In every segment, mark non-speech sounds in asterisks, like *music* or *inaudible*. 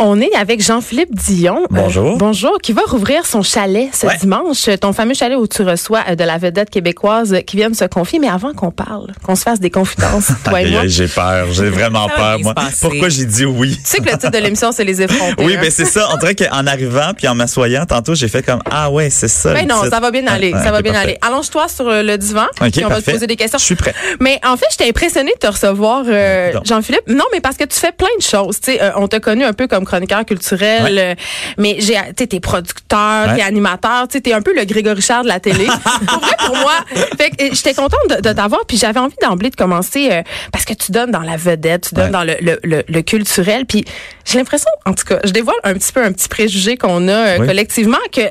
On est avec Jean-Philippe Dion. Euh, Bonjour. bonjour, qui va rouvrir son chalet ce Ouais. dimanche. Ton fameux chalet où tu reçois euh, de la vedette québécoise qui vient de se confier. Mais avant qu'on parle, qu'on se fasse des confidences, *laughs* toi et moi. j'ai peur, j'ai vraiment peur, moi. Pourquoi j'ai dit oui? Tu sais que le titre de l'émission, c'est Les effrontés. Oui, hein? ben c'est ça. On dirait qu'en arrivant puis en m'assoyant tantôt, j'ai fait comme ah ouais, c'est ça. Ben le non, titre. ça va bien aller. Ça va bien parfait. aller. Allonge-toi sur euh, le divan. Ok, puis on va te poser des questions. Je suis prêt. Mais en fait, j'étais impressionnée de te recevoir, euh. Jean-Philippe. Non, mais parce que tu fais plein de choses. Tu sais, euh, on t'a connu un peu comme chroniqueur culturel, Ouais. euh, mais j'ai, t'es producteur, Ouais. t'es animateur, t'es un peu le Grégory Charles de la télé. *laughs* pour vrai, pour moi. Fait que j'étais contente de, de t'avoir, puis j'avais envie d'emblée de commencer euh, parce que tu donnes dans la vedette, tu donnes Ouais. dans le, le, le, le culturel, puis j'ai l'impression, en tout cas, je dévoile un petit peu un petit préjugé qu'on a euh, Oui. collectivement que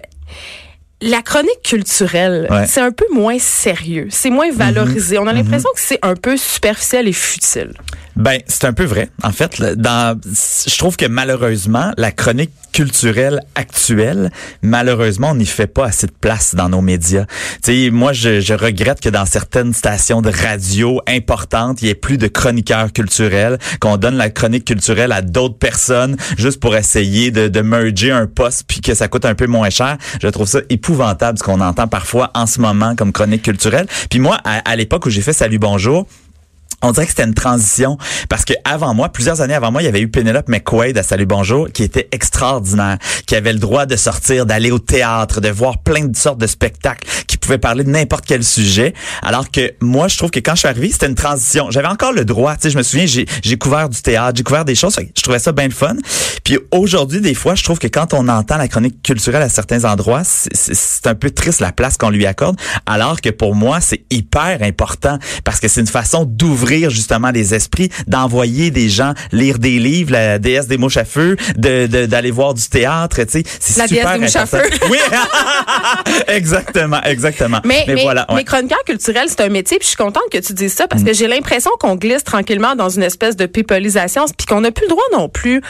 la chronique culturelle, Ouais. c'est un peu moins sérieux, c'est moins valorisé. On a l'impression que c'est un peu superficiel et futile. Ben, c'est un peu vrai. En fait, dans, je trouve que malheureusement, la chronique culturelle actuelle, malheureusement, on n'y fait pas assez de place dans nos médias. Tu sais, moi, je, je regrette que dans certaines stations de radio importantes, il y ait plus de chroniqueurs culturels, qu'on donne la chronique culturelle à d'autres personnes juste pour essayer de, de merger un poste puis que ça coûte un peu moins cher. Je trouve ça épouvantable ce qu'on entend parfois en ce moment comme chronique culturelle. Puis moi, à, à l'époque où j'ai fait Salut Bonjour, on dirait que c'était une transition parce que avant moi, plusieurs années avant moi, il y avait eu Penelope McQuaid à Salut Bonjour qui était extraordinaire, qui avait le droit de sortir, d'aller au théâtre, de voir plein de sortes de spectacles, qui pouvait parler de n'importe quel sujet. Alors que moi, je trouve que quand je suis arrivé, c'était une transition. J'avais encore le droit, tu sais, je me souviens, j'ai couvert du théâtre, j'ai couvert des choses, je trouvais ça bien le fun. Puis aujourd'hui, des fois, je trouve que quand on entend la chronique culturelle à certains endroits, c'est un peu triste la place qu'on lui accorde, alors que pour moi, c'est hyper important parce que c'est une façon d'ouvrir justement les esprits, d'envoyer des gens lire des livres, la déesse des mouches à feu, de de- d'aller voir du théâtre, tu sais, c'est La super déesse des mouches à feu. *laughs* Oui, *laughs* exactement, exactement. Mais, mais, voilà, ouais. mais chroniqueur culturel, c'est un métier, puis je suis contente que tu dises ça parce Mm. que j'ai l'impression qu'on glisse tranquillement dans une espèce de pipolisation, puis qu'on n'a plus le droit non plus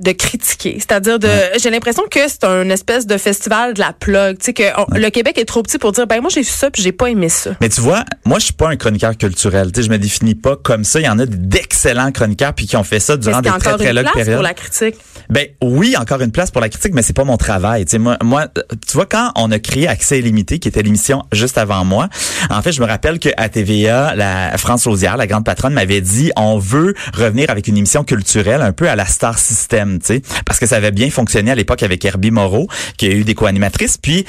de critiquer. C'est-à-dire de, j'ai l'impression que c'est un espèce de festival de la plug, tu sais que on- le Québec est trop petit pour dire ben moi j'ai vu ça puis j'ai pas aimé ça. Mais tu vois, moi je suis pas un chroniqueur culturel, tu sais, je me définis pas comme ça. Il y en a d'excellents chroniqueurs puis qui ont fait ça durant des très encore très une longues place périodes. pour la critique? Ben oui, encore une place pour la critique, mais c'est pas mon travail. Tu sais, moi, moi, tu vois, quand on a créé Accès illimité, qui était l'émission juste avant moi, en fait, je me rappelle que à TVA, la France Lausière, la grande patronne, m'avait dit, on veut revenir avec une émission culturelle un peu à la Star System, parce que ça avait bien fonctionné à l'époque avec Herbie Moreau, qui a eu des co-animatrices, puis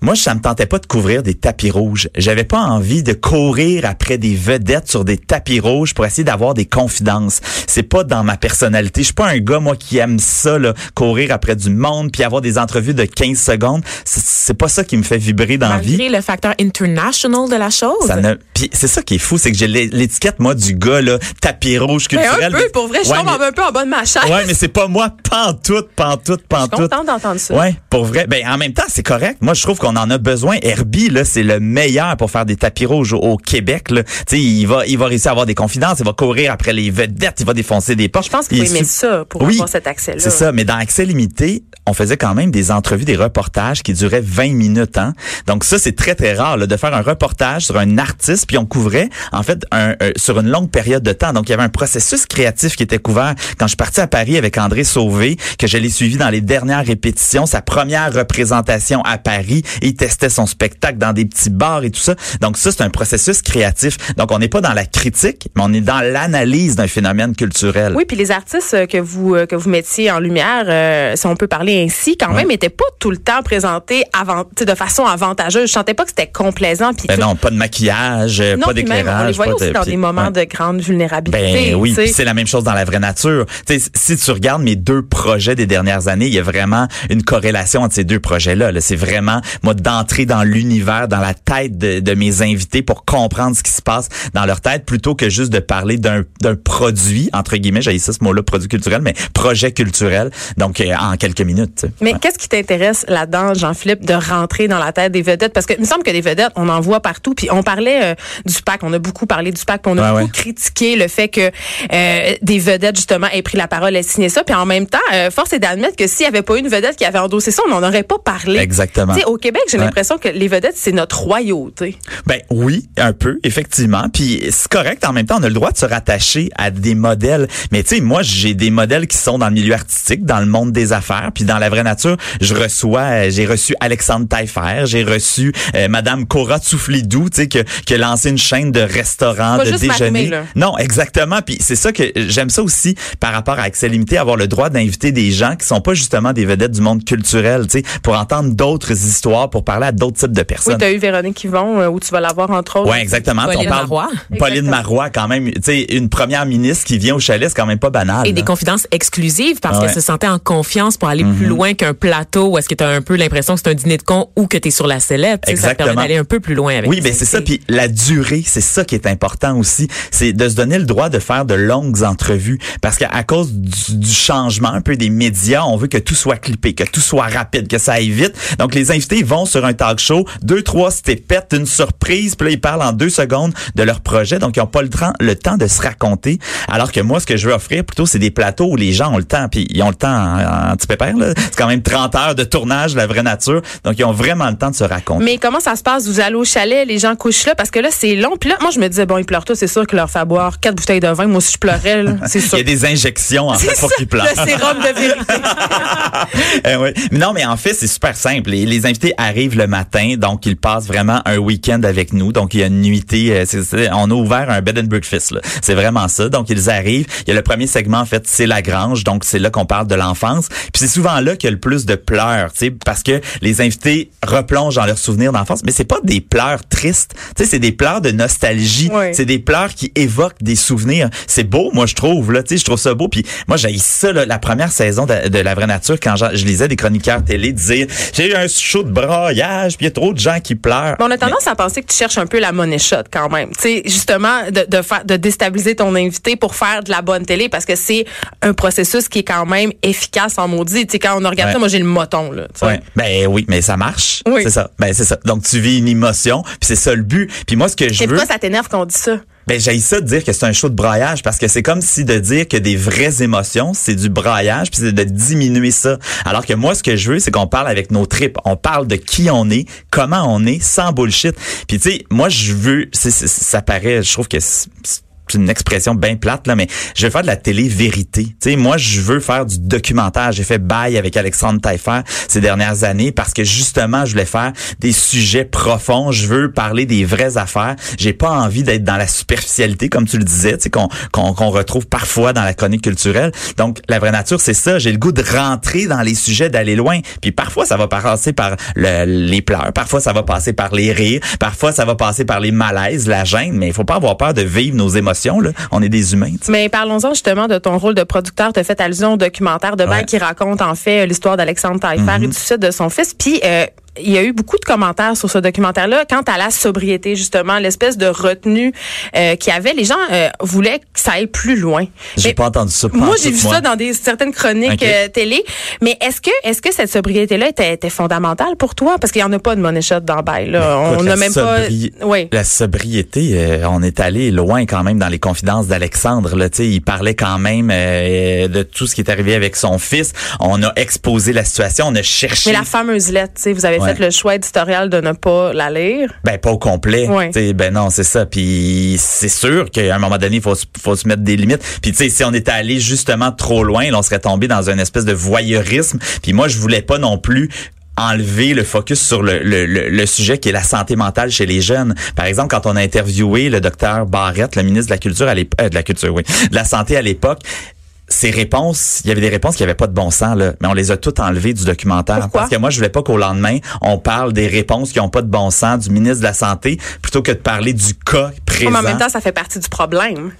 moi, ça me tentait pas de couvrir des tapis rouges. J'avais pas envie de courir après des vedettes sur des tapis rouges pour essayer d'avoir des confidences. C'est pas dans ma personnalité. Je suis pas un gars, moi, qui aime ça, là, courir après du monde puis avoir des entrevues de 15 secondes. C'est- pas ça qui me fait vibrer dans la vie. Le facteur international de la chose. Ça ne... Puis c'est ça qui est fou, c'est que j'ai l'é- l'étiquette, moi, du gars, là, tapis rouge Mais culturel. un peu pour vrai, je Ouais, tombe mais- un peu en bas de ma chaise. Ouais, mais c'est pas moi, pantoute, pantoute, je suis pantoute. contente d'entendre ça. Ouais, pour vrai. Ben en même temps, c'est correct. Moi, je trouve qu'on en a besoin. Herbie là, c'est le meilleur pour faire des tapis rouges au, au Québec là. Tu sais, il va il va réussir à avoir des confidences, il va courir après les vedettes, il va défoncer des portes. Je pense qu'il Il faut aimer ça pour Oui, avoir cet accès-là. C'est ça, mais dans Accès limité, on faisait quand même des entrevues, des reportages qui duraient 20 minutes hein. Donc ça c'est très très rare là, de faire un reportage sur un artiste puis on couvrait en fait un, un- sur une longue période de temps. Donc il y avait un processus créatif qui était couvert quand je suis parti à Paris avec André Sauvé que je l'ai suivi dans les dernières répétitions, sa première représentation à Paris, il testait son spectacle dans des petits bars et tout ça. Donc ça, c'est un processus créatif. Donc on n'est pas dans la critique, mais on est dans l'analyse d'un phénomène culturel. Oui, puis les artistes euh, que vous euh, que vous mettiez en lumière, euh, si on peut parler ainsi, quand même, étaient pas tout le temps présentés avant, de façon avantageuse. Je sentais pas que c'était complaisant. Puis Ben non, pas de maquillage, euh, Non, pas d'éclairage. on les voyait aussi dans des moments de grande vulnérabilité. Ben oui, c'est la même chose dans la vraie nature. Tu sais, si tu regardes mes deux projets des dernières années, il y a vraiment une corrélation entre ces deux projets-là. là. C'est vraiment moi d'entrer dans l'univers, dans la tête de, de mes invités pour comprendre ce qui se passe dans leur tête, plutôt que juste de parler d'un d'un produit entre guillemets. J'ai ça ce mot-là, produit culturel, mais projet culturel. Donc euh, en quelques minutes. Mais Ouais. qu'est-ce qui t'intéresse là-dedans, Jean-Philippe, de rentrer dans la tête des vedettes? Parce que il me semble que des vedettes, on en voit partout. Puis on parlait euh, du PAC, on a beaucoup parlé du PAC, puis on a Ouais, beaucoup ouais. critiqué le fait que euh, des vedettes, justement, aient pris la parole et signé ça. Puis en même temps, euh, force est d'admettre que s'il n'y avait pas eu une vedette qui avait endossé ça, on n'en aurait pas parlé. Exactement. Tu sais, au Québec, j'ai Ouais. l'impression que les vedettes, c'est notre royauté. Ben oui, un peu, effectivement. Puis c'est correct. En même temps, on a le droit de se rattacher à des modèles. Mais tu sais, moi, j'ai des modèles qui sont dans le milieu artistique, dans le monde des affaires, puis dans la vraie nature. Je reçois, euh, j'ai reçu Alexandre Taillefer, j'ai reçu euh, Madame Cora Tsouflidou, tu sais, que- qui a lancé une chaîne de restaurants, de juste déjeuner. Marimé, là. Non, exactement. Puis c'est ça que j'aime ça aussi par rapport à Accès Limité, avoir le droit d'inviter des gens qui sont pas justement des vedettes du monde culturel, tu sais, pour entendre d'autres histoires, pour parler à d'autres types de Oui, personnes. tu as eu Véronique Yvon, euh, où tu vas la voir, entre autres. Ouais, exactement. Pauline on parle Marois. Pauline Exactement. Marois, quand même. Tu sais, une première ministre qui vient au chalet, c'est quand même pas banal. Et des confidences exclusives parce ouais. qu'elle se sentait en confiance pour aller plus loin qu'un plateau où est-ce que tu as un peu l'impression que c'est un dîner de con ou que tu es sur la sellette. Sais, Ça te permet Exactement. d'aller un peu plus loin avec Oui, les ben c'est ça. Puis la durée, c'est ça qui est important aussi. C'est de se donner le droit de faire de longues entrevues. Parce qu'à cause du, du changement un peu des médias, on veut que tout soit clippé, que tout soit rapide, que ça aille vite. Donc les invités vont sur un talk show, deux, trois pètent une surprise, puis là, ils parlent en deux secondes de leur projet. Donc ils n'ont pas le temps, le temps de se raconter. Alors que moi, ce que je veux offrir plutôt, c'est des plateaux où les gens ont le temps. Puis ils ont le temps en, en petit pépère. C'est quand même 30 heures de tournage, la vraie nature. Donc ils ont vraiment le temps de se raconter. Mais comment ça se passe? Vous allez au chalet, les gens couchent là, parce que là, c'est long. Puis là, moi, je me disais, bon, ils pleurent tous, c'est sûr qu'ils leur fait boire quatre bouteilles de vin. Moi aussi, je pleurais, là. C'est *laughs* Il sûr. y a des injections en fait pour qu'ils pleurent. Le sérum de vérité. *laughs* Eh oui. Mais Non, mais en fait, c'est super simple. Les, les invités arrivent le matin, donc ils passent vraiment un week-end avec nous. Donc il y a une nuitée. euh, c'est- c'est- on a ouvert un bed and breakfast. C'est vraiment ça. Donc ils arrivent. Il y a le premier segment en fait, c'est la grange. Donc c'est là qu'on parle de l'enfance. Puis c'est souvent là qu'il y a le plus de pleurs, tu sais, parce que les invités replongent dans leurs souvenirs d'enfance. Mais c'est pas des pleurs tristes. Tu sais, c'est des pleurs de nostalgie. Oui. C'est des pleurs qui évoquent des souvenirs. C'est beau, moi je trouve là. Tu sais, je trouve ça beau. Puis moi j'ai ça là, la première saison de, de la vraie nature quand je, lisais des chroniqueurs télé dire j'ai eu un show de puis il y a trop de gens qui pleurent. Mais on a tendance à penser que tu cherches un peu la money shot quand même. Tu sais, justement, de, de, faire, de déstabiliser ton invité pour faire de la bonne télé parce que c'est un processus qui est quand même efficace en maudit. Tu sais, quand on regarde Ouais. ça, moi, j'ai le moton, là. Ouais. Ben oui, mais ça marche. Oui. C'est ça. Ben c'est ça. Donc tu vis une émotion, puis c'est ça le but. Puis moi ce que je veux pourquoi ça t'énerve quand on dit ça? Ben j'ai ça de dire que c'est un show de braillage parce que c'est comme si de dire que des vraies émotions, c'est du braillage puis c'est de diminuer ça. Alors que moi ce que je veux c'est qu'on parle avec nos tripes, on parle de qui on est, comment on est sans bullshit. Puis tu sais, moi je veux ça paraît je trouve que c'est c'est une expression bien plate là mais je veux faire de la télé vérité. Tu sais moi je veux faire du documentaire, j'ai fait bail avec Alexandre Taillefer ces dernières années parce que justement je voulais faire des sujets profonds, je veux parler des vraies affaires. J'ai pas envie d'être dans la superficialité comme tu le disais, tu sais qu'on qu'on qu'on retrouve parfois dans la chronique culturelle. Donc la vraie nature c'est ça, j'ai le goût de rentrer dans les sujets, d'aller loin. Puis parfois ça va passer par le- les pleurs, parfois ça va passer par les rires, parfois ça va passer par les malaises, la gêne, mais il faut pas avoir peur de vivre nos émotions là. On est des humains. Mais parlons-en justement de ton rôle de producteur. Tu as fait allusion au documentaire de Ouais. qui raconte en fait l'histoire d'Alexandre Taillefer Mm-hmm. et du suicide de son fils. Puis euh, il y a eu beaucoup de commentaires sur ce documentaire-là quant à la sobriété, justement, l'espèce de retenue euh, qu'il y avait. Les gens euh, voulaient que ça aille plus loin. J'ai pas entendu ça. Moi, j'ai vu ça dans des certaines chroniques euh, télé. Mais est-ce que est-ce que cette sobriété-là était, était fondamentale pour toi? Parce qu'il y en a pas de money shot dans Bail. Là. On n'a même pas. sobri- Oui. La sobriété, euh, on est allé loin quand même dans les confidences d'Alexandre. Là, Tu sais, il parlait quand même euh, de tout ce qui est arrivé avec son fils. On a exposé la situation, on a cherché. Mais la fameuse lettre, tu sais, vous avez Ouais. Fait le choix éditorial de ne pas la lire. Ben pas au complet. Ouais. Ben non, c'est ça. Puis c'est sûr qu'à un moment donné, il faut, se- faut se mettre des limites. Puis tu sais, si on était allé justement trop loin, là, on serait tombé dans une espèce de voyeurisme. Puis moi, je voulais pas non plus enlever le focus sur le, le, le, le sujet qui est la santé mentale chez les jeunes. Par exemple, quand on a interviewé le docteur Barrette, le ministre de la Culture à l'époque, euh, de la Culture, oui, de la Santé à l'époque, ces réponses, il y avait des réponses qui avaient pas de bon sens là, mais on les a toutes enlevées du documentaire Pourquoi? parce que moi je voulais pas qu'au lendemain on parle des réponses qui ont pas de bon sens du ministre de la santé plutôt que de parler du cas présent. Mais en même temps, ça fait partie du problème.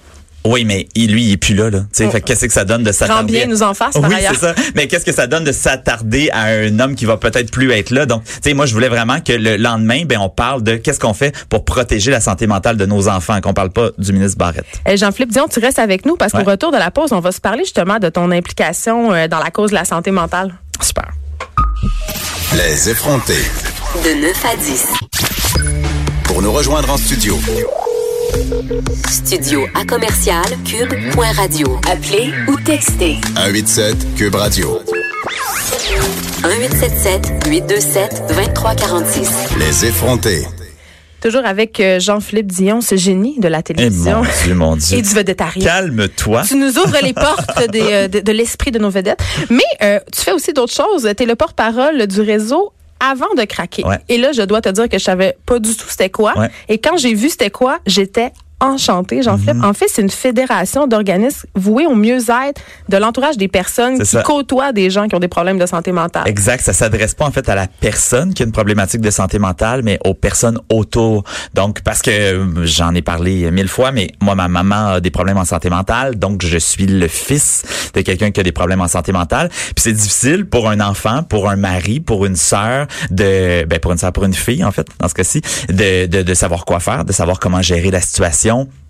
Oui, mais il- lui, il est plus là. là. Tu sais, Oh. Fait qu'est-ce que ça donne de s'attarder? bien nous en par Oui, c'est ça. Mais qu'est-ce que ça donne de s'attarder à un homme qui va peut-être plus être là? Donc, tu sais, moi, je voulais vraiment que le lendemain, ben, on parle de qu'est-ce qu'on fait pour protéger la santé mentale de nos enfants, qu'on parle pas du ministre Barrette. Euh, Jean-Philippe Dion, tu restes avec nous parce qu'au Ouais. retour de la pause, on va se parler justement de ton implication euh, dans la cause de la santé mentale. Super. Les effrontés. De 9 à 10. Pour nous rejoindre en studio, Studio à commercial cube.radio. Appelez ou textez 187 Cube Radio. 1877 827 2346. Les effrontés. Toujours avec euh, Jean-Philippe Dion, ce génie de la Eh télévision. mon Dieu, mon Dieu. Et du vedettariat. Calme-toi. Tu nous ouvres les portes des, euh, de, de l'esprit de nos vedettes. Mais euh, tu fais aussi d'autres choses. Tu es le porte-parole du réseau avant de craquer. Ouais. Et là, je dois te dire que je savais pas du tout c'était quoi. Ouais. Et quand j'ai vu c'était quoi, j'étais enchantée, Jean-Philippe. Mhm. En fait, c'est une fédération d'organismes voués au mieux-être de l'entourage des personnes qui ça. côtoient des gens qui ont des problèmes de santé mentale. Exact. Ça s'adresse pas en fait à la personne qui a une problématique de santé mentale, mais aux personnes autour. Donc, parce que euh, j'en ai parlé mille fois, mais moi, ma maman a des problèmes en santé mentale, donc je suis le fils de quelqu'un qui a des problèmes en santé mentale. Puis c'est difficile pour un enfant, pour un mari, pour une sœur, de, ben pour une sœur, pour une fille en fait, dans ce cas-ci, de, de, de savoir quoi faire, de savoir comment gérer la situation question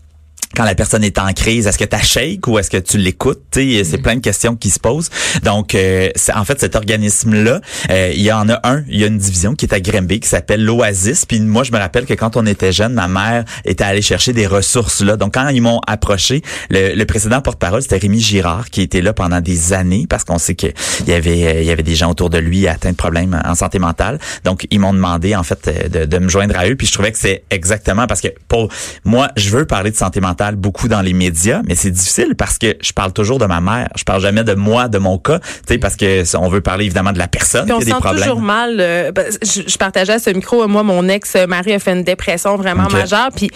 quand la personne est en crise, est-ce que tu shake ou est-ce que tu l'écoutes? C'est plein de questions qui se posent. Donc, euh, en fait, cet organisme-là, euh, il y en a un, il y a une division qui est à Grimby qui s'appelle l'Oasis. Puis moi, je me rappelle que quand on était jeune, ma mère était allée chercher des ressources là. Donc, quand ils m'ont approché, le, le précédent porte-parole, c'était Rémi Girard, qui était là pendant des années parce qu'on sait qu'il y avait, euh, il y avait des gens autour de lui atteints de problèmes en santé mentale. Donc, ils m'ont demandé, en fait, euh, de, de me joindre à eux. Puis je trouvais que c'est exactement parce que pour moi, je veux parler de santé mentale beaucoup dans les médias, mais c'est difficile parce que je parle toujours de ma mère. Je parle jamais de moi, de mon cas, tu sais, parce que on veut parler évidemment de la personne Puis on qui se a des sent problèmes. toujours mal. euh, ben, je, je partageais à ce micro, euh, moi, mon ex-mari a fait une dépression vraiment majeure. Puis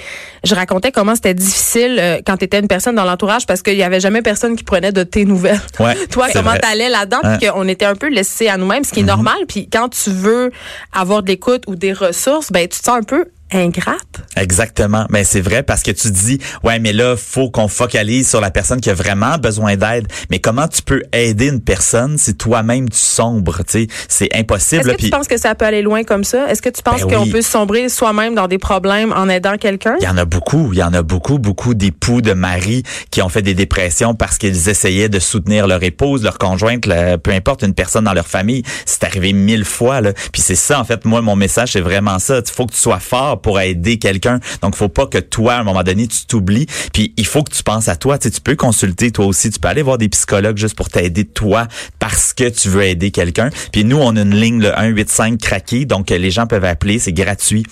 je racontais comment c'était difficile euh, quand tu étais une personne dans l'entourage parce qu'il y avait jamais personne qui prenait de tes nouvelles. Ouais, *laughs* Toi, comment t'allais là-dedans? Ouais. Puis qu'on était un peu laissés à nous-mêmes, ce qui est normal. Puis quand tu veux avoir de l'écoute ou des ressources, ben tu te sens un peu ingrate? Exactement. Mais c'est vrai parce que tu dis, ouais, mais là, faut qu'on focalise sur la personne qui a vraiment besoin d'aide. Mais comment tu peux aider une personne si toi-même tu sombres, tu sais? C'est impossible. Est-ce que tu penses que ça peut aller loin comme ça? Est-ce que tu penses Ben qu'on oui. peut sombrer soi-même dans des problèmes en aidant quelqu'un? Il y en a beaucoup, il y en a beaucoup, beaucoup d'époux, de maris qui ont fait des dépressions parce qu'ils essayaient de soutenir leur épouse, leur conjointe, peu importe, une personne dans leur famille. C'est arrivé mille fois. Là. Puis c'est ça, en fait, moi, mon message, c'est vraiment ça. Il faut que tu sois fort pour aider quelqu'un. Donc, faut pas que toi, à un moment donné, tu t'oublies. Puis il faut que tu penses à toi. Tu tu peux consulter toi aussi. Tu peux aller voir des psychologues juste pour t'aider toi parce que tu veux aider quelqu'un. Puis nous, on a une ligne, le 185 craqué. Donc, les gens peuvent appeler. C'est gratuit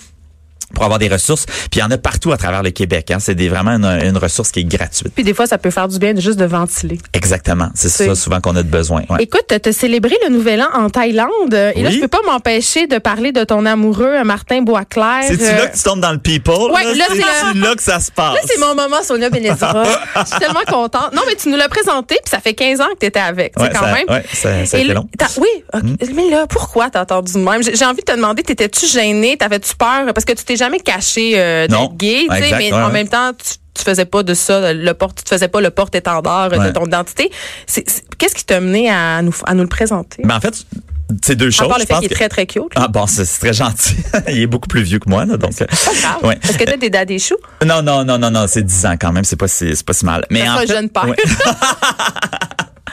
pour avoir des ressources. Puis il y en a partout à travers le Québec. Hein. C'est des, vraiment une, une ressource qui est gratuite. Puis des fois, ça peut faire du bien de juste de ventiler. Exactement. C'est ça souvent qu'on a de besoin. Ouais. Écoute, tu as célébré le Nouvel An en Thaïlande. Et là, Oui. je peux pas m'empêcher de parler de ton amoureux, Martin Boisclair. C'est-tu Euh, là que tu tombes dans le people? Ouais, là, c'est le- là que ça se passe. Là, c'est mon moment, Sonia Benezra. *laughs* Je suis tellement contente. Non, mais tu nous l'as présenté, puis ça fait 15 ans que tu étais avec. Ouais, quand ça- même. ouais, ça- ça a Et été là, long. Oui. Hmm. mais là, pourquoi t'as entendu de même? J'ai envie de te demander, t'étais-tu gêné? T'avais-tu peur? Parce que tu t'es jamais caché euh, d'être gay, tu sais, mais ouais, en ouais. même temps, tu, tu faisais pas de ça, le porte, tu te faisais pas le porte-étendard euh, de ton identité. C'est- c'est- Qu'est-ce qui t'a mené à nous, à nous le présenter? Mais en fait, c'est deux à choses. part le fait qu'il est que- très, très cute. Ah bon, c'est c'est très gentil. *laughs* Il est beaucoup plus vieux que moi, là, donc. euh, Pas grave. ouais. Est-ce que t'as des daddy choux? Non, non, non, non, non, c'est 10 ans quand même, c'est pas si, c'est pas si mal. Mais sera un fait- jeune père. *laughs*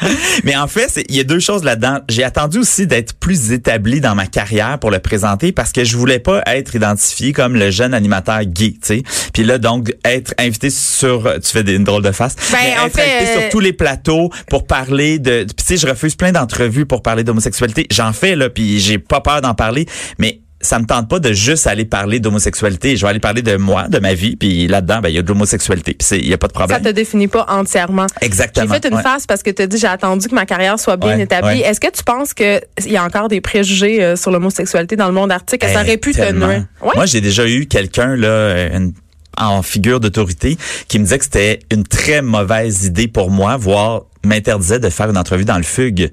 *laughs* Mais en fait, il y a deux choses là-dedans. J'ai attendu aussi d'être plus établi dans ma carrière pour le présenter parce que je voulais pas être identifié comme le jeune animateur gay, tu sais. Puis là, donc, être invité sur, tu fais des, une drôle de face, Ben, mais être fait, invité euh, sur tous les plateaux pour parler de, puis tu sais, je refuse plein d'entrevues pour parler d'homosexualité. J'en fais là, puis j'ai pas peur d'en parler, mais ça me tente pas de juste aller parler d'homosexualité. Je vais aller parler de moi, de ma vie, puis là-dedans, ben il y a de l'homosexualité, il y a pas de Ça problème. te définit pas entièrement. Exactement. J'ai fait une ouais. phase parce que tu as dit j'ai attendu que ma carrière soit bien Ouais, établie. ouais. Est-ce que tu penses que il y a encore des préjugés euh, sur l'homosexualité dans le monde artistique que ça Eh, aurait pu te nuire? Ouais. Moi, j'ai déjà eu quelqu'un là, une- en figure d'autorité qui me disait que c'était une très mauvaise idée pour moi, voire m'interdisait de faire une entrevue dans le fugue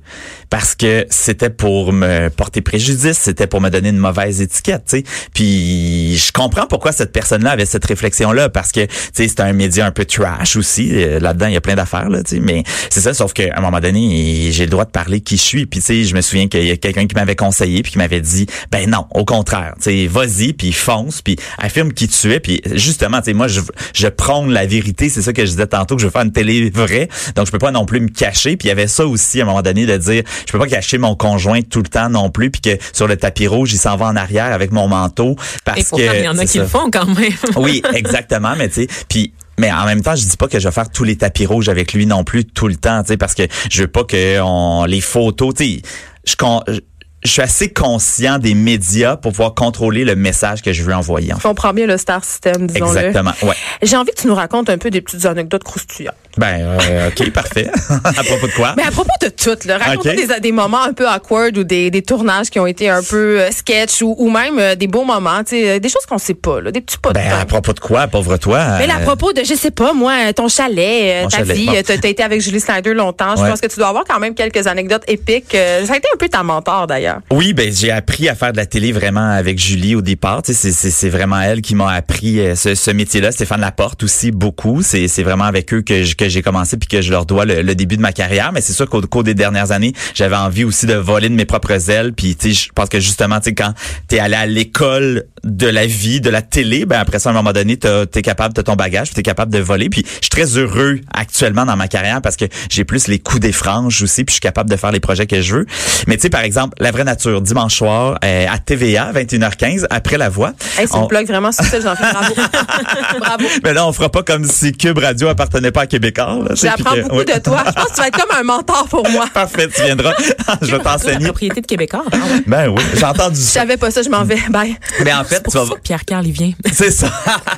parce que c'était pour me porter préjudice, c'était pour me donner une mauvaise étiquette, tu sais. Puis je comprends pourquoi cette personne-là avait cette réflexion-là parce que tu sais c'est un média un peu trash aussi Euh, là-dedans il y a plein d'affaires là, tu sais. Mais c'est ça, sauf qu'à un moment donné j'ai le droit de parler qui je suis. Puis tu sais je me souviens qu'il y a quelqu'un qui m'avait conseillé puis qui m'avait dit ben non, au contraire, tu sais vas-y puis fonce puis affirme qui tu es puis justement tu sais moi je je prône la vérité, c'est ça que je disais tantôt que je veux faire une télé vraie, donc je peux pas non plus me cacher. Puis il y avait ça aussi à un moment donné de dire je peux pas cacher mon conjoint tout le temps non plus puis que sur le tapis rouge il s'en va en arrière avec mon manteau parce Et pourtant, que il y en a qui ça. le font quand même. *laughs* Oui, exactement, mais tu sais, puis mais en même temps, je dis pas que je vais faire tous les tapis rouges avec lui non plus tout le temps, tu sais, parce que je veux pas que on les photos, tu sais, je, con- je je suis assez conscient des médias pour pouvoir contrôler le message que je veux envoyer. En Je fait. comprends bien le star system, disons-le. Exactement, ouais. J'ai envie que tu nous racontes un peu des petites anecdotes croustillantes. Ben, euh, ok, *laughs* parfait. *laughs* à propos de quoi? Mais à propos de tout, là, raconte Ok. des, des moments un peu awkward ou des, des tournages qui ont été un peu euh, sketch ou, ou même euh, des beaux moments, des choses qu'on sait pas, là, des petits pas de Ben, à propos de quoi, pauvre toi Mais là, à propos de, je sais pas, moi, ton chalet, ta chalet, vie, bon. t'as été avec Julie Snyder longtemps. Je Ouais. pense que tu dois avoir quand même quelques anecdotes épiques. Ça a été un peu ta mentor, d'ailleurs. Oui, ben j'ai appris à faire de la télé vraiment avec Julie au départ. Tu c'est- vraiment elle qui m'a appris euh, ce, ce métier-là. Stéphane Laporte aussi beaucoup. C'est vraiment avec eux que je- que j'ai commencé puis que je leur dois le, le début de ma carrière. Mais c'est sûr qu'au cours des dernières années, j'avais envie aussi de voler de mes propres ailes. Puis tu je pense que justement, tu quand t'es allé à l'école de la vie, de la télé, ben après ça, à un moment donné, t'es capable de ton bagage, t'es capable de voler. Puis je suis très heureux actuellement dans ma carrière parce que j'ai plus les coups des franges aussi, puis je suis capable de faire les projets que je veux. Mais tu sais, par exemple, La Vraie Nature, dimanche soir, euh, à TVA, 21h15, après La Voix. Hey, c'est On- une plug vraiment subtile, j'en fais bravo. *laughs* bravo. Mais là, on fera pas comme si Cube Radio appartenait pas à Québécois. J'apprends beaucoup oui. de toi. Je pense que tu vas être comme un mentor pour moi. *laughs* Parfait, tu viendras. *laughs* je vais La t'enseigner. propriété de Québécois. Ah ouais. Ben oui, j'ai entendu Je ça. savais pas ça, je m'en vais. Bye. Mais en fait, C'est pour tu vas... ça que Pierre Carl, il vient. C'est ça.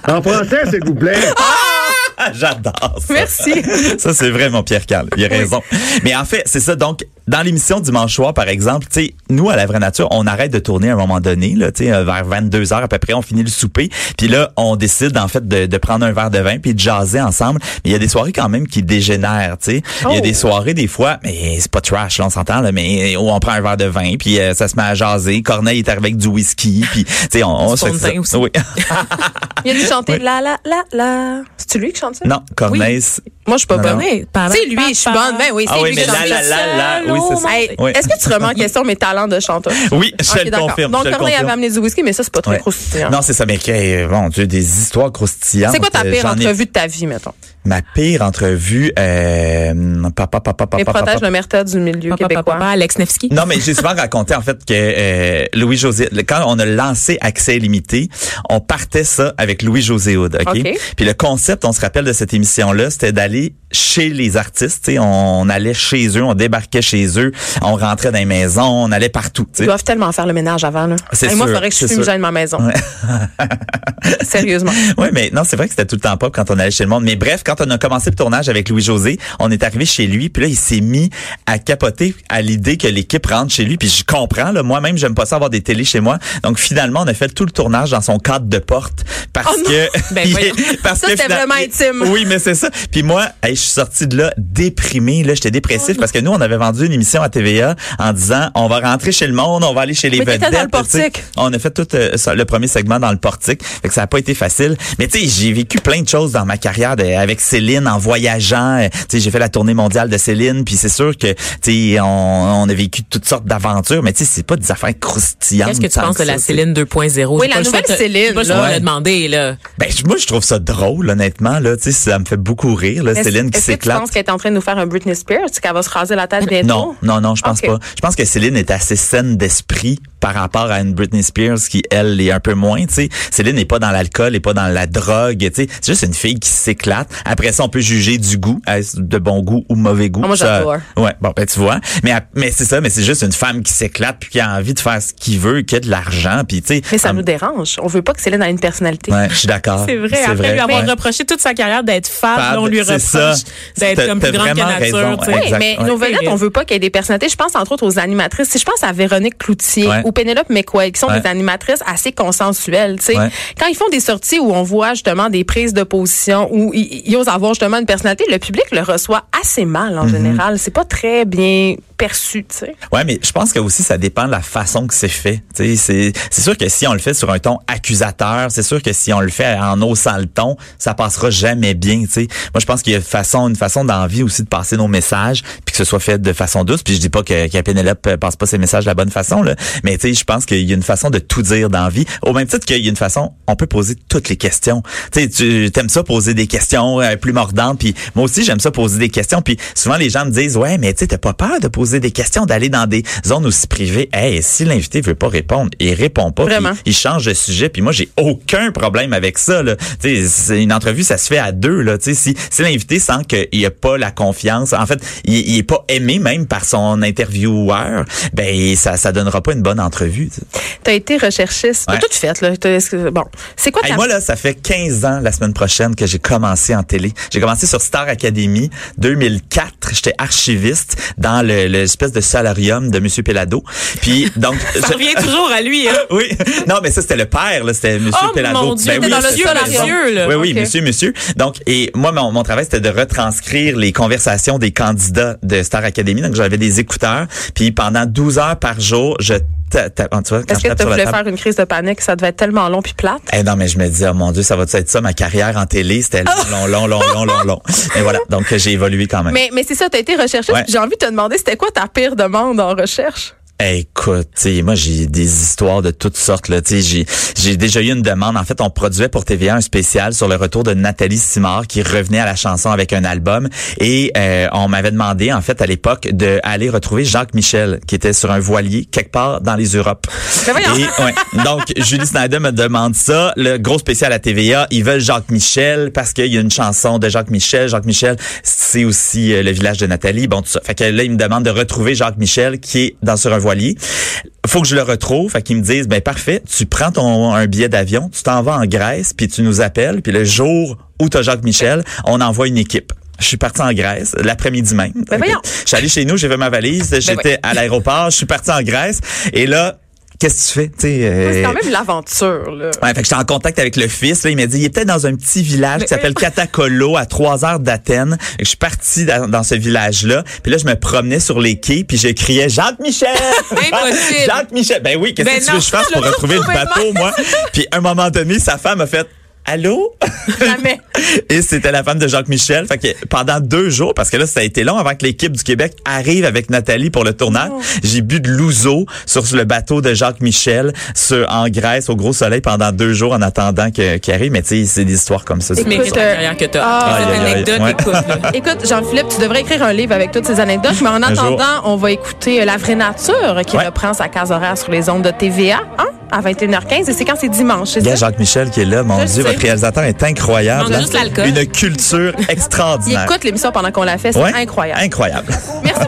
En français, s'il vous plaît. J'adore ça. Merci. Ça, c'est vrai, mon Pierre Carl. Il a raison. Mais en fait, c'est ça. Donc, dans l'émission Dimanche soir, par exemple, tu sais, nous, à la vraie nature, on arrête de tourner à un moment donné, là, tu sais, euh, vers 22 heures à peu près, on finit le souper. Puis là, on décide, en fait, de, de prendre un verre de vin puis de jaser ensemble. Mais il y a des soirées quand même qui dégénèrent, tu sais. Il y a Oh. des soirées, des fois, mais c'est pas trash, là, on s'entend, là, mais où on prend un verre de vin puis euh, ça se met à jaser. Corneille est arrivé avec du whisky puis, tu sais, on, on se fait aussi. Oui. *laughs* Il a dû chanter la la la la. C'est lui qui chante ça? non, Corneille, Moi, je suis pas bonne. Oui, C'est lui, je suis bonne. Ben oui, c'est Ah oui, lui mais ça. la, la, la, oui, c'est ça. Hey, Oui. Est-ce que tu remets en question mes talents de chanteuse? Oui, je Ok, le confirme. Donc, Corneille avait amené du whisky, mais ça, c'est pas très Ouais. croustillant. Non, c'est ça, mais que, bon Dieu, des histoires croustillantes. C'est quoi ta Euh, pire entrevue de ta vie, mettons? Ma pire entrevue, euh, papa, papa, papa, Les papa, protèges papa. le merta du milieu Papa, papa, québécois. papa, Alex Nevsky. Non, mais j'ai souvent raconté en fait que euh, Louis José, quand on a lancé Accès illimité, on partait ça avec Louis José Hood, ok? Ok. Puis le concept, on se rappelle de cette émission-là, c'était d'aller chez les artistes, tu sais, on allait chez eux, on débarquait chez eux, on rentrait dans les maisons, on allait partout. tu sais. Ils doivent tellement faire le ménage avant, là. C'est Hey, Moi, il sûr, faudrait que je c'est fume sûr. de ma maison. *laughs* Sérieusement. Oui, mais non, c'est vrai que c'était tout le temps pop quand on allait chez le monde. Mais bref, quand on a commencé le tournage avec Louis-José, on est arrivé chez lui, puis là, il s'est mis à capoter à l'idée que l'équipe rentre chez lui. Puis je comprends, là, moi-même, j'aime pas ça avoir des télés chez moi. Donc finalement, on a fait tout le tournage dans son cadre de porte parce Oh que... *laughs* Ben *laughs* parce Ça, que c'était vraiment intime. Oui, mais c'est ça. Puis moi, hey, je suis sorti de là déprimé. Là, j'étais Oh dépressif parce que nous, on avait vendu une émission à TVA en disant, on va rentrer chez le monde, on va aller chez les Mais vedettes. dans le portique. On a fait tout euh, ça, le premier segment dans le portique. Fait que ça a pas été facile. Mais tu sais, j'ai vécu plein de choses dans ma carrière de- avec Céline en voyageant. Euh, Tu sais, j'ai fait la tournée mondiale de Céline. Puis c'est sûr que tu sais, on, on a vécu toutes sortes d'aventures. Mais tu sais, c'est pas des affaires croustillantes. Qu'est-ce que tu penses de ça, la. Céline 2.0? Oui, la nouvelle de te- Céline, pas choix là. de le demander, là. Ben, je- moi, je trouve ça drôle, honnêtement. Là, tu sais, ça me fait beaucoup rire. Là, Céline qui Est-ce que tu s'éclate. penses qu'elle est en train de nous faire un Britney Spears, qu'elle va se raser la tête bientôt? Non, non, non, je pense pas. Je pense que Céline est assez saine d'esprit par rapport à une Britney Spears qui, elle, est un peu moins, tu sais. Céline n'est pas dans l'alcool, n'est pas dans la drogue, tu sais. C'est juste une fille qui s'éclate. Après ça, on peut juger du goût, est-ce de bon goût ou mauvais goût. Ah, moi, Ça- j'adore. Ouais, bon, ben tu vois. Mais mais c'est ça, mais c'est juste une femme qui s'éclate puis qui a envie de faire ce qu'il veut, qui a de l'argent, puis tu sais. Mais ça en- nous dérange. On veut pas que Céline ait une personnalité. Ouais, je suis d'accord. C'est vrai. Après lui avoir Ouais. reproché toute sa carrière d'être là, on lui c'est ça. reproche d'être T'as- comme t'as plus grande que vraiment nature. raison, tu sais. Oui, mais ouais. nos vedettes, on veut pas qu'il y ait des personnalités. Je pense entre autres aux animatrices. Si je pense à Véronique Cloutier Ouais. ou Pénélope McQuaid, qui sont Ouais. des animatrices assez consensuelles, tu sais. Ouais. Quand ils font des sorties où on voit justement des prises de position, où ils, osent avoir justement une personnalité, le public le reçoit assez mal en général. C'est pas très bien perçu, tu sais. Ouais, mais je pense que aussi ça dépend de la façon que c'est fait. C'est sûr que si on le fait sur un ton accusateur, c'est sûr que si on le fait en haussant le ton, ça passera jamais bien. Moi je pense qu'il y a une façon une façon d'envie aussi de passer nos messages, puis que ce soit fait de façon douce. Puis je dis pas que, que Pénélope euh, passe pas ses messages de la bonne façon là, mais tu sais, je pense qu'il y a une façon de tout dire d'envie. Au même titre qu'il y a une façon, on peut poser toutes les questions. Tu sais, tu aimes ça poser des questions euh, plus mordantes, puis moi aussi j'aime ça poser des questions. Puis souvent les gens me disent ouais, mais tu sais, t'as pas peur de poser des questions, d'aller dans des zones aussi privées? Hey, si l'invité veut pas répondre, il répond pas. puis Vraiment. Il change de sujet. Puis moi j'ai aucun problème avec ça. Là. Une entrevue, ça se fait à deux. Là. Si si l'invité sent qu'il a pas la confiance, en fait, il, il est pas aimé même par son intervieweur, ben ça ça donnera pas une bonne entrevue. tu été recherchiste. T'as tout fait, là. Bon. C'est quoi Hey, ta... moi, là, ça fait 15 ans la semaine prochaine que j'ai commencé en télé. J'ai commencé sur Star Academy 2004. J'étais archiviste dans le l'espèce de solarium de Monsieur Pelado. Puis, donc... *laughs* Ça je- revient toujours à lui, hein? *laughs* oui. Non, mais ça, c'était le père. C'était Monsieur Oh, Pelado. mon Dieu, Ben oui, dans le raison. là. Oui, oui, monsieur, monsieur. Donc, et moi, mon, mon travail, c'était de retranscrire les conversations des candidats de Star Academy. Donc, j'avais des écouteurs. Puis, pendant 12 heures par jour, je... tu Est-ce que tu voulais faire une crise de panique? Ça devait être tellement long puis plate. eh non, mais je me dis, oh mon Dieu, ça va être ça, ma carrière en télé? C'était long, long, long, long, long, long. Et voilà, *laughs* donc j'ai évolué quand même. Mais, mais c'est ça, t'as été recherchiste. Ouais. J'ai envie de te demander, c'était quoi ta pire demande en recherche? Écoute, moi j'ai des histoires de toutes sortes là. J'ai j'ai déjà eu une demande. En fait, on produisait pour TVA un spécial sur le retour de Nathalie Simard qui revenait à la chanson avec un album et euh, on m'avait demandé en fait à l'époque de aller retrouver Jacques Michel qui était sur un voilier quelque part dans les Europes. Ben. Et, ouais. Donc *laughs* Julie Snyder me demande ça. Le gros spécial à TVA, ils veulent Jacques Michel parce qu'il y a une chanson de Jacques Michel. Jacques Michel, c'est aussi euh, le village de Nathalie. Bon tout ça. Fait que là, ils me demandent de retrouver Jacques Michel qui est dans sur un voilier. Faut que je le retrouve. Fait qu'ils me disent, ben parfait, tu prends ton un billet d'avion, tu t'en vas en Grèce, puis tu nous appelles, puis le jour où t'as Jacques Michel, on envoie une équipe. Je suis parti en Grèce l'après-midi même. Ben voyons. Je suis allé chez nous, j'ai fait ma valise, j'étais à l'aéroport, je suis parti en Grèce et là Qu'est-ce que tu fais? Euh, C'est quand même l'aventure, là. Ouais, fait que j'étais en contact avec le fils. Là, il m'a dit, il est peut-être dans un petit village qui s'appelle Katakolo, à trois heures d'Athènes. Je suis parti dans, dans ce village-là. Puis là, je me promenais sur les quais, puis je criais Jacques Michel. *laughs* Impossible. *laughs* Jacques Michel. Ben oui, qu'est-ce Ben que tu veux que je fasse pour retrouver le bateau, moi? Puis à un moment donné, sa femme a fait. Allô? Jamais. *laughs* Et c'était la femme de Jacques Michel. Fait que pendant deux jours, parce que là, ça a été long avant que l'équipe du Québec arrive avec Nathalie pour le tournage. J'ai bu de l'ouzo sur le bateau de Jacques Michel sur, en Grèce au gros soleil pendant deux jours en attendant que- qu'il arrive. Mais tu sais, c'est des histoires comme ça. Tu c'est carrière que t'as. Ah, aïe, anecdote, ouais. écoute. *laughs* Écoute, Jean-Philippe, tu devrais écrire un livre avec toutes ces anecdotes, mais en attendant, on va écouter euh, La vraie nature qui Ouais. reprend sa case horaire sur les ondes de TVA, hein, à 21h15. Et c'est quand c'est dimanche, Il y a? Jacques Michel qui est là. Mon Je Dieu, sais. votre réalisateur est incroyable. Manque hein. juste l'alcool. Une culture *laughs* Il extraordinaire. écoute l'émission pendant qu'on la fait, c'est Ouais. incroyable. Incroyable. Merci.